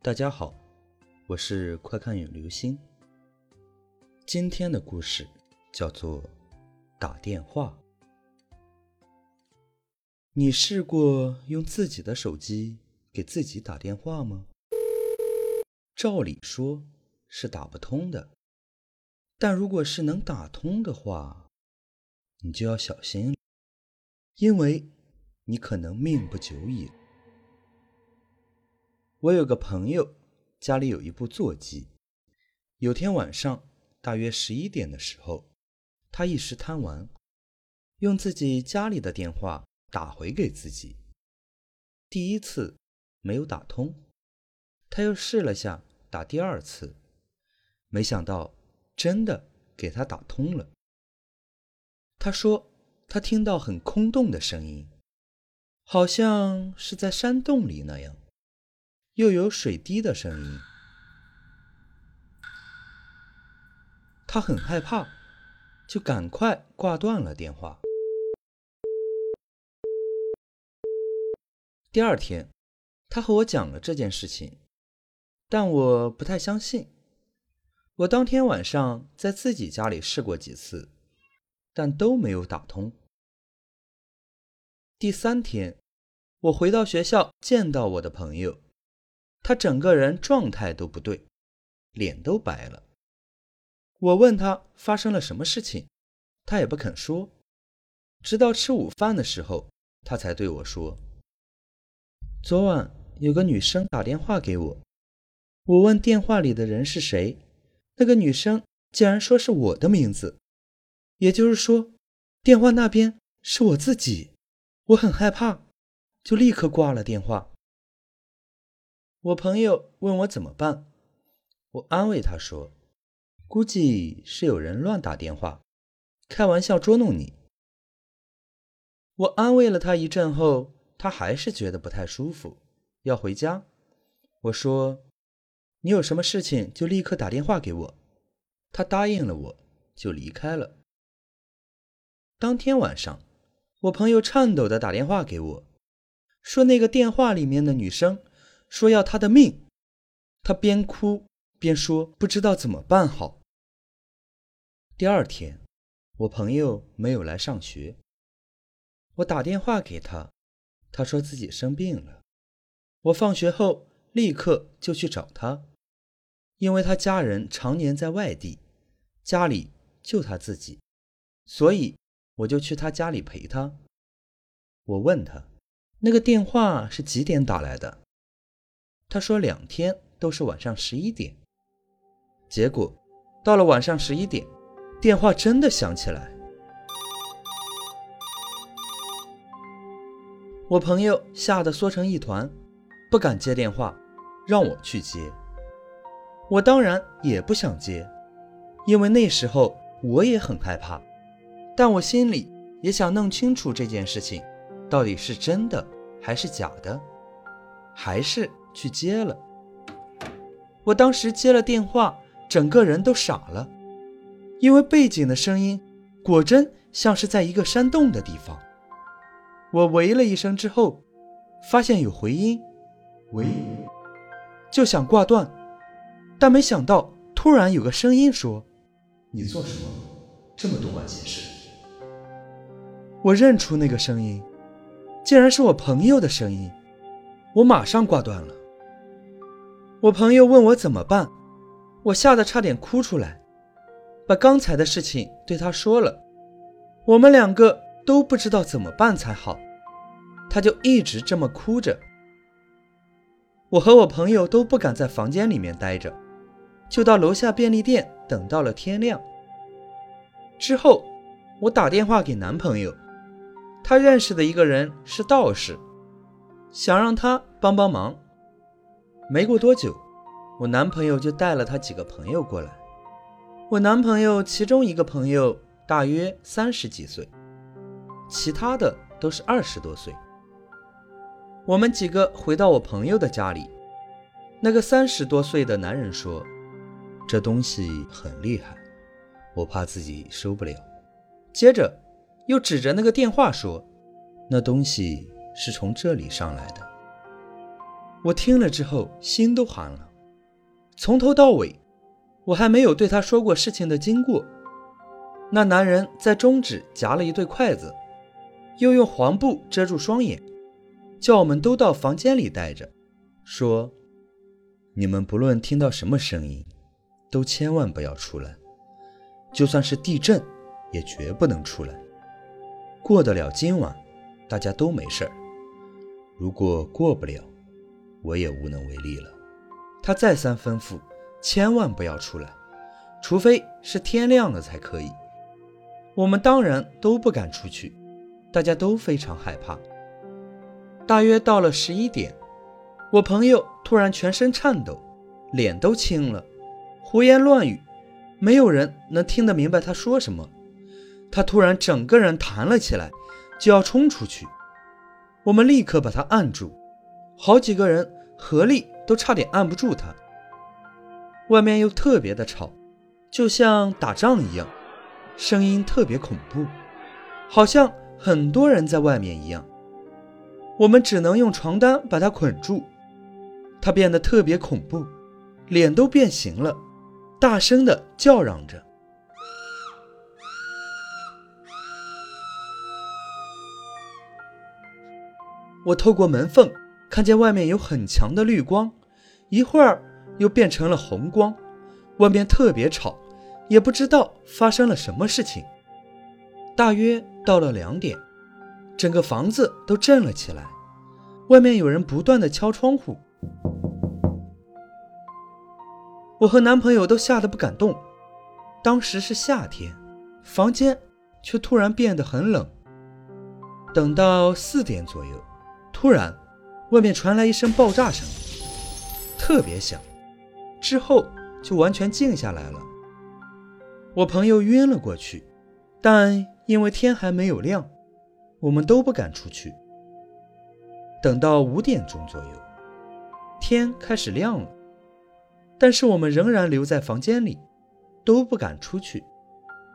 大家好，我是快看有流星。今天的故事叫做打电话。你试过用自己的手机给自己打电话吗？照理说是打不通的，但如果是能打通的话，你就要小心，因为你可能命不久矣。我有个朋友，家里有一部座机。有天晚上，大约十一点的时候，他一时贪玩，用自己家里的电话打回给自己。第一次没有打通，他又试了下打第二次，没想到真的给他打通了。他说他听到很空洞的声音，好像是在山洞里那样。又有水滴的声音，他很害怕，就赶快挂断了电话。第二天，他和我讲了这件事情，但我不太相信。我当天晚上在自己家里试过几次，但都没有打通。第三天，我回到学校见到我的朋友。他整个人状态都不对，脸都白了。我问他发生了什么事情，他也不肯说。直到吃午饭的时候，他才对我说：“昨晚有个女生打电话给我，我问电话里的人是谁，那个女生竟然说是我的名字，也就是说，电话那边是我自己。我很害怕，就立刻挂了电话。”我朋友问我怎么办，我安慰他说：“估计是有人乱打电话，开玩笑捉弄你。”我安慰了他一阵后，他还是觉得不太舒服，要回家。我说：“你有什么事情就立刻打电话给我。”他答应了我，就离开了。当天晚上，我朋友颤抖的打电话给我，说那个电话里面的女生。说要他的命，他边哭边说不知道怎么办好。第二天，我朋友没有来上学，我打电话给他，他说自己生病了。我放学后立刻就去找他，因为他家人常年在外地，家里就他自己，所以我就去他家里陪他。我问他，那个电话是几点打来的？他说两天都是晚上十一点，结果到了晚上十一点，电话真的响起来。我朋友吓得缩成一团，不敢接电话，让我去接。我当然也不想接，因为那时候我也很害怕，但我心里也想弄清楚这件事情到底是真的还是假的，还是。去接了，我当时接了电话，整个人都傻了，因为背景的声音果真像是在一个山洞的地方。我喂了一声之后，发现有回音，喂，就想挂断，但没想到突然有个声音说：“你做什么？这么多管闲事？”我认出那个声音，竟然是我朋友的声音，我马上挂断了。我朋友问我怎么办，我吓得差点哭出来，把刚才的事情对他说了。我们两个都不知道怎么办才好，他就一直这么哭着。我和我朋友都不敢在房间里面待着，就到楼下便利店等到了天亮。之后，我打电话给男朋友，他认识的一个人是道士，想让他帮帮忙。没过多久，我男朋友就带了他几个朋友过来。我男朋友其中一个朋友大约三十几岁，其他的都是二十多岁。我们几个回到我朋友的家里，那个三十多岁的男人说：“这东西很厉害，我怕自己受不了。”接着又指着那个电话说：“那东西是从这里上来的。”我听了之后心都寒了。从头到尾，我还没有对他说过事情的经过。那男人在中指夹了一对筷子，又用黄布遮住双眼，叫我们都到房间里待着，说：“你们不论听到什么声音，都千万不要出来，就算是地震，也绝不能出来。过得了今晚，大家都没事儿；如果过不了，我也无能为力了。”他再三吩咐，千万不要出来，除非是天亮了才可以。我们当然都不敢出去，大家都非常害怕。大约到了十一点，我朋友突然全身颤抖，脸都青了，胡言乱语，没有人能听得明白他说什么。他突然整个人弹了起来，就要冲出去，我们立刻把他按住，好几个人合力都差点按不住他。外面又特别的吵，就像打仗一样。声音特别恐怖，好像很多人在外面一样。我们只能用床单把他捆住。他变得特别恐怖，脸都变形了，大声的叫嚷着。我透过门缝看见外面有很强的绿光，一会儿又变成了红光，外面特别吵。也不知道发生了什么事情。大约到了两点，整个房子都震了起来，外面有人不断的敲窗户。我和男朋友都吓得不敢动。当时是夏天，房间却突然变得很冷。等到四点左右，突然外面传来一声爆炸声，特别响，之后就完全静下来了。我朋友晕了过去，但因为天还没有亮，我们都不敢出去。等到五点钟左右，天开始亮了，但是我们仍然留在房间里，都不敢出去，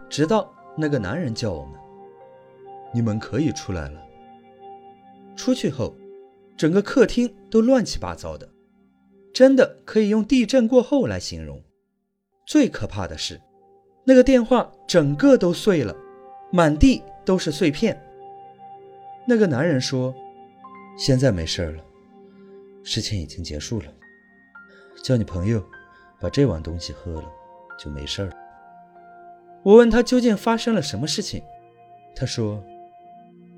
直到那个男人叫我们：“你们可以出来了。”出去后，整个客厅都乱七八糟的，真的可以用地震过后来形容。最可怕的是。那个电话整个都碎了，满地都是碎片。那个男人说：“现在没事了，事情已经结束了。叫你朋友把这碗东西喝了，就没事了。”我问他究竟发生了什么事情，他说：“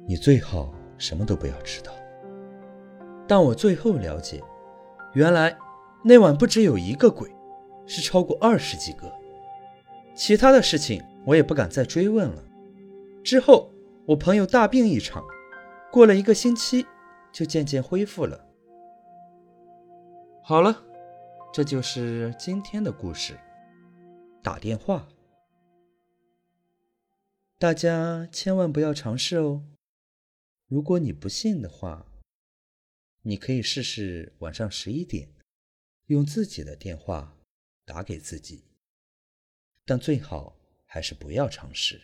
你最好什么都不要知道。”但我最后了解，原来那晚不只有一个鬼，是超过二十几个。其他的事情我也不敢再追问了。之后，我朋友大病一场，过了一个星期，就渐渐恢复了。好了，这就是今天的故事。打电话，大家千万不要尝试哦。如果你不信的话，你可以试试晚上十一点，用自己的电话打给自己。但最好还是不要尝试。